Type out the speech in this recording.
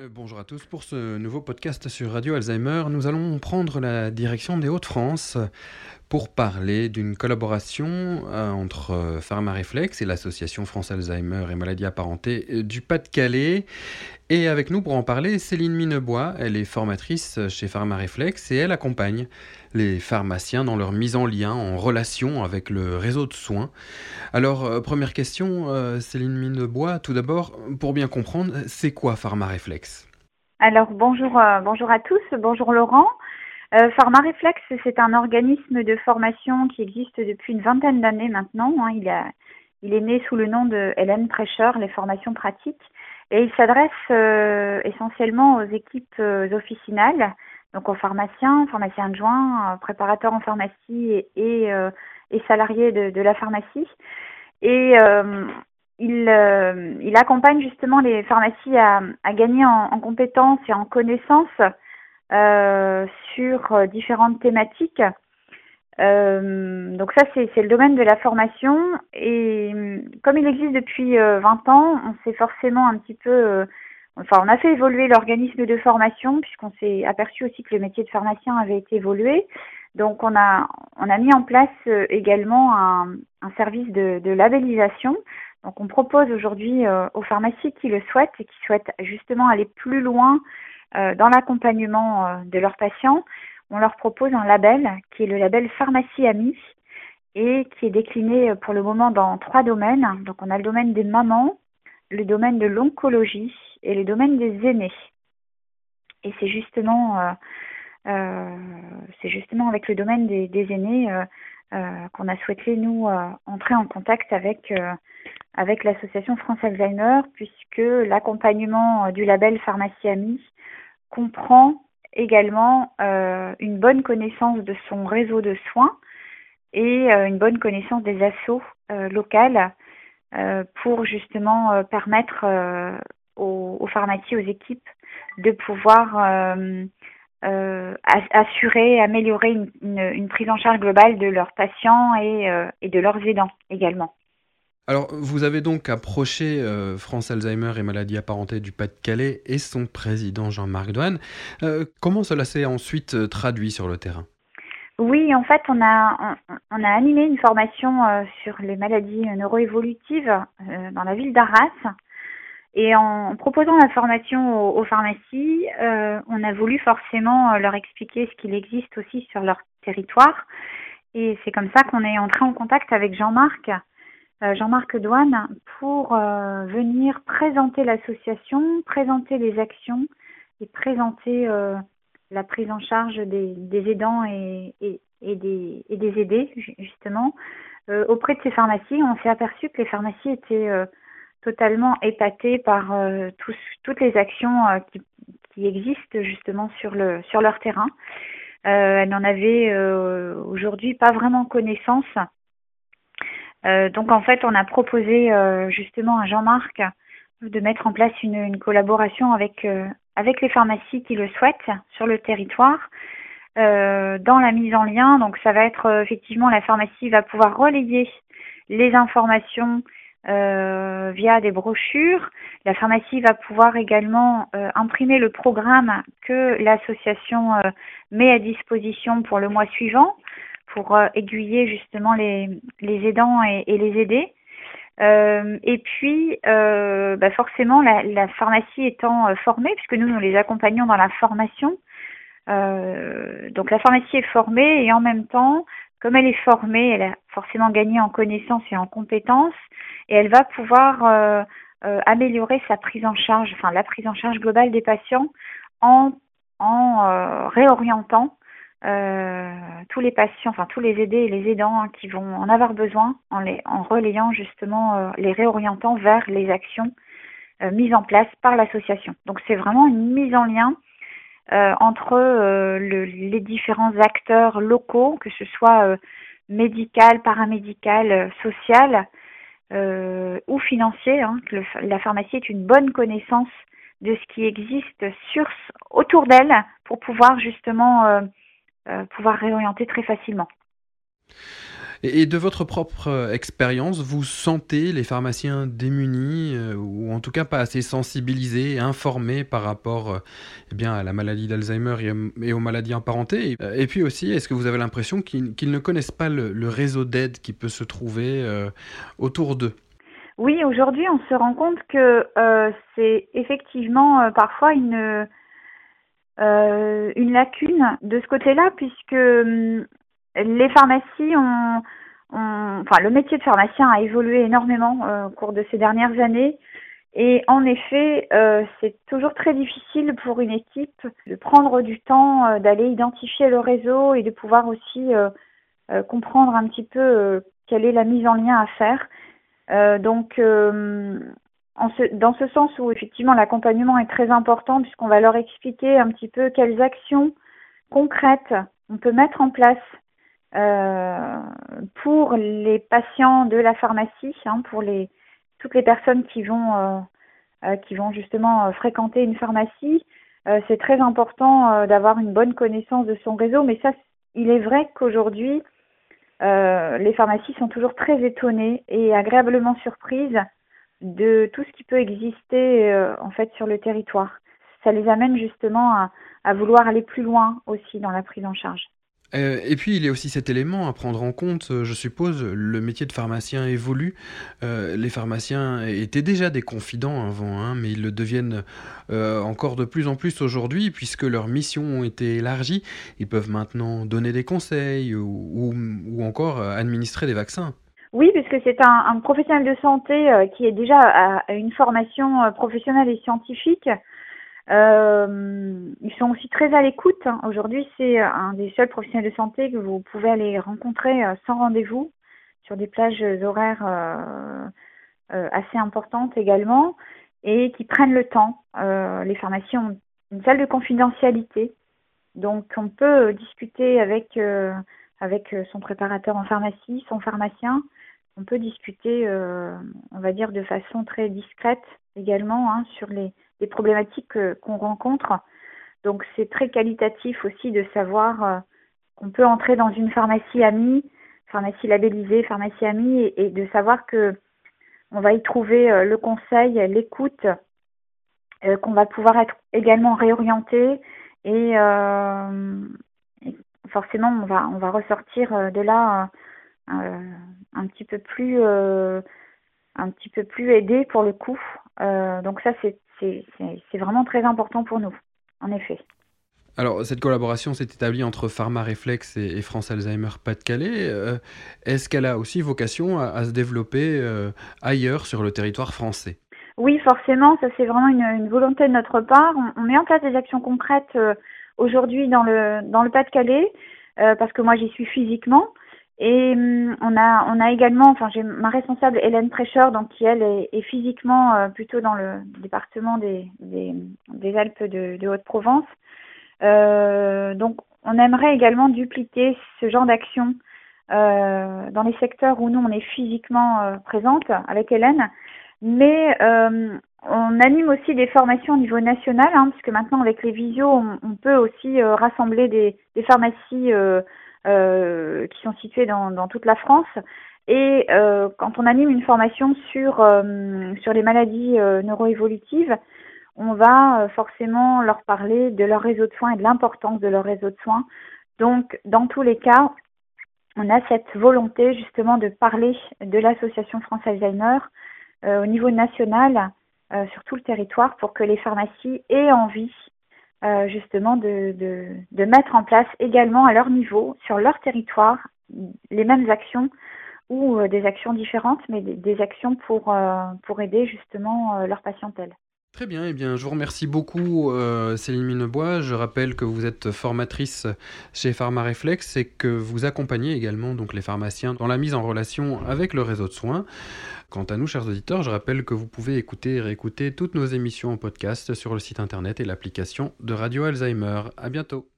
Euh, bonjour à tous. Pour ce nouveau podcast sur Radio Alzheimer, nous allons prendre la direction des Hauts-de-France pour parler d'une collaboration euh, entre euh, PharmaReflex et l'Association France Alzheimer et maladies apparentées du Pas-de-Calais. Et avec nous pour en parler, Céline Minebois. Elle est formatrice chez PharmaReflex et elle accompagne les pharmaciens dans leur mise en lien, en relation avec le réseau de soins. Alors, première question, Céline Minebois, tout d'abord, pour bien comprendre, c'est quoi PharmaReflex alors bonjour, euh, bonjour à tous, bonjour Laurent. Euh, PharmaReflex, c'est un organisme de formation qui existe depuis une vingtaine d'années maintenant. Hein. Il, a, il est né sous le nom de Hélène Prêcheur, les formations pratiques, et il s'adresse euh, essentiellement aux équipes euh, officinales, donc aux pharmaciens, pharmaciens adjoints, préparateurs en pharmacie et, et, salariés de, de, la pharmacie. Et il, euh, il accompagne justement les pharmacies à, à gagner en, en, compétences et en connaissances euh, sur euh, différentes thématiques. Euh, donc ça, c'est le domaine de la formation. Et comme il existe depuis 20 ans, on s'est forcément un petit peu... enfin, on a fait évoluer l'organisme de formation puisqu'on s'est aperçu aussi que le métier de pharmacien avait été évolué. Donc on a, on a mis en place également un, service de labellisation donc on propose aujourd'hui euh, aux pharmacies qui le souhaitent et qui souhaitent justement aller plus loin euh, dans l'accompagnement euh, de leurs patients, on leur propose un label qui est le label Pharmacie Amie et qui est décliné pour le moment dans trois domaines. Donc on a le domaine des mamans, le domaine de l'oncologie et le domaine des aînés. Et c'est justement, c'est justement avec le domaine des, aînés qu'on a souhaité nous entrer en contact avec avec l'association France Alzheimer, puisque l'accompagnement euh, du label Pharmacie Amie comprend également euh, une bonne connaissance de son réseau de soins et euh, une bonne connaissance des assos euh, locales euh, pour justement permettre aux, aux, pharmacies, aux équipes de pouvoir assurer, améliorer une, une, une, prise en charge globale de leurs patients et, et de leurs aidants également. Alors, vous avez donc approché euh, France Alzheimer et maladies apparentées du Pas-de-Calais et son président Jean-Marc Douane. Euh, comment cela s'est ensuite euh, traduit sur le terrain? Oui, en fait, on a, on, on a animé une formation euh, sur les maladies neuroévolutives euh, dans la ville d'Arras. Et en proposant la formation aux, pharmacies, on a voulu forcément leur expliquer ce qu'il existe aussi sur leur territoire. Et c'est comme ça qu'on est entré en contact avec Jean-Marc. Euh, Jean-Marc Douane pour euh, venir présenter l'association, présenter les actions et présenter euh, la prise en charge des, aidants et, des, et des aidés, justement. auprès de ces pharmacies, on s'est aperçu que les pharmacies étaient totalement épatées par tous, toutes les actions qui, qui, existent justement sur, le, sur leur terrain. elles n'en avaient aujourd'hui pas vraiment connaissance euh, donc en fait, on a proposé euh, justement à Jean-Marc de mettre en place une, collaboration euh, avec les pharmacies qui le souhaitent sur le territoire dans la mise en lien. Donc ça va être effectivement la pharmacie va pouvoir relayer les informations euh, via des brochures. La pharmacie va pouvoir également euh, imprimer le programme que l'association euh, met à disposition pour le mois suivant pour euh, aiguiller justement les, les aidants et, et les aider. Euh, et puis, bah forcément, la, la, pharmacie étant formée, puisque nous, nous les accompagnons dans la formation, euh, donc la pharmacie est formée et en même temps, comme elle est formée, elle a forcément gagné en connaissances et en compétences, et elle va pouvoir euh, améliorer sa prise en charge, enfin la prise en charge globale des patients en, en réorientant euh, tous les patients, enfin tous les aidés et les aidants hein, qui vont en avoir besoin en, les, en relayant justement, euh, les réorientant vers les actions euh, mises en place par l'association. Donc c'est vraiment une mise en lien euh, entre euh, le, les différents acteurs locaux, que ce soit médical, paramédical, social ou financier. Hein, que le, la pharmacie est une bonne connaissance de ce qui existe sur, autour d'elle pour pouvoir justement euh, pouvoir réorienter très facilement. Et de votre propre expérience, vous sentez les pharmaciens démunis ou en tout cas pas assez sensibilisés, informés par rapport eh bien, à la maladie d'Alzheimer et, aux maladies apparentées Et puis aussi, est-ce que vous avez l'impression qu'ils ne connaissent pas le, réseau d'aide qui peut se trouver autour d'eux? Oui, aujourd'hui, on se rend compte que euh, c'est effectivement euh, parfois une euh, une lacune de ce côté-là, puisque hum, les pharmacies ont, enfin, le métier de pharmacien a évolué énormément au cours de ces dernières années. Et en effet, c'est toujours très difficile pour une équipe de prendre du temps, d'aller identifier le réseau et de pouvoir aussi comprendre un petit peu quelle est la mise en lien à faire. Euh, donc, euh, en ce, dans ce sens où effectivement l'accompagnement est très important puisqu'on va leur expliquer un petit peu quelles actions concrètes on peut mettre en place euh, pour les patients de la pharmacie, hein, pour les toutes les personnes qui vont euh, euh qui vont justement fréquenter une pharmacie. c'est très important d'avoir une bonne connaissance de son réseau, mais ça, il est vrai qu'aujourd'hui, les pharmacies sont toujours très étonnées et agréablement surprises de tout ce qui peut exister en fait sur le territoire. Ça les amène justement à vouloir aller plus loin aussi dans la prise en charge. Euh, et puis il y a aussi cet élément à prendre en compte, euh, je suppose, le métier de pharmacien évolue. Euh, les pharmaciens étaient déjà des confidents avant, hein, mais ils le deviennent encore de plus en plus aujourd'hui, puisque leurs missions ont été élargies. Ils peuvent maintenant donner des conseils ou, encore administrer des vaccins. Oui, puisque c'est un, professionnel de santé qui est déjà une formation professionnelle et scientifique. Euh, ils sont aussi très à l'écoute. Hein. Aujourd'hui, c'est un des seuls professionnels de santé que vous pouvez aller rencontrer euh, sans rendez-vous sur des plages horaires euh, euh, assez importantes également et qui prennent le temps. les pharmacies ont une salle de confidentialité, donc on peut discuter avec avec son préparateur en pharmacie, son pharmacien. On peut discuter, on va dire, de façon très discrète également hein, sur les des problématiques qu'on rencontre. Donc c'est très qualitatif aussi de savoir euh, qu'on peut entrer dans une pharmacie amie, pharmacie labellisée, pharmacie amie, et, de savoir que on va y trouver euh, le conseil, l'écoute, euh, qu'on va pouvoir être également réorienté et, forcément on va on va ressortir de là un petit peu plus un petit peu plus aidé pour le coup. donc ça c'est c'est vraiment très important pour nous, en effet. Alors, cette collaboration s'est établie entre Pharma Reflex et, France Alzheimer Pas-de-Calais. Euh, est-ce qu'elle a aussi vocation à, se développer euh, ailleurs sur le territoire français? Oui, forcément, ça c'est vraiment une, volonté de notre part. On, met en place des actions concrètes euh, aujourd'hui dans le, dans le Pas-de-Calais, parce que moi j'y suis physiquement. Et hum, on a, on a également, enfin j'ai ma responsable Hélène Prêcheur, donc qui elle est, physiquement euh, plutôt dans le département des, des, des Alpes de, de Haute-Provence. Euh, donc on aimerait également dupliquer ce genre d'action euh, dans les secteurs où nous on est physiquement euh, présente avec Hélène, mais euh, on anime aussi des formations au niveau national, hein, puisque maintenant avec les visios on, on peut aussi rassembler des, des pharmacies euh, qui sont situés dans, dans, toute la France. Et euh, quand on anime une formation sur, euh, sur les maladies neuroévolutives, on va forcément leur parler de leur réseau de soins et de l'importance de leur réseau de soins. Donc, dans tous les cas, on a cette volonté justement de parler de l'association France Alzheimer au niveau national sur tout le territoire pour que les pharmacies aient envie euh, justement de, de, de, mettre en place également à leur niveau, sur leur territoire, les mêmes actions ou euh, des actions différentes, mais des, actions pour, euh, pour aider justement leur patientèle. Très bien, eh bien, je vous remercie beaucoup Céline Minebois. Je rappelle que vous êtes formatrice chez PharmaReflex et que vous accompagnez également donc les pharmaciens dans la mise en relation avec le réseau de soins. Quant à nous, chers auditeurs, je rappelle que vous pouvez écouter et réécouter toutes nos émissions en podcast sur le site internet et l'application de Radio Alzheimer. À bientôt.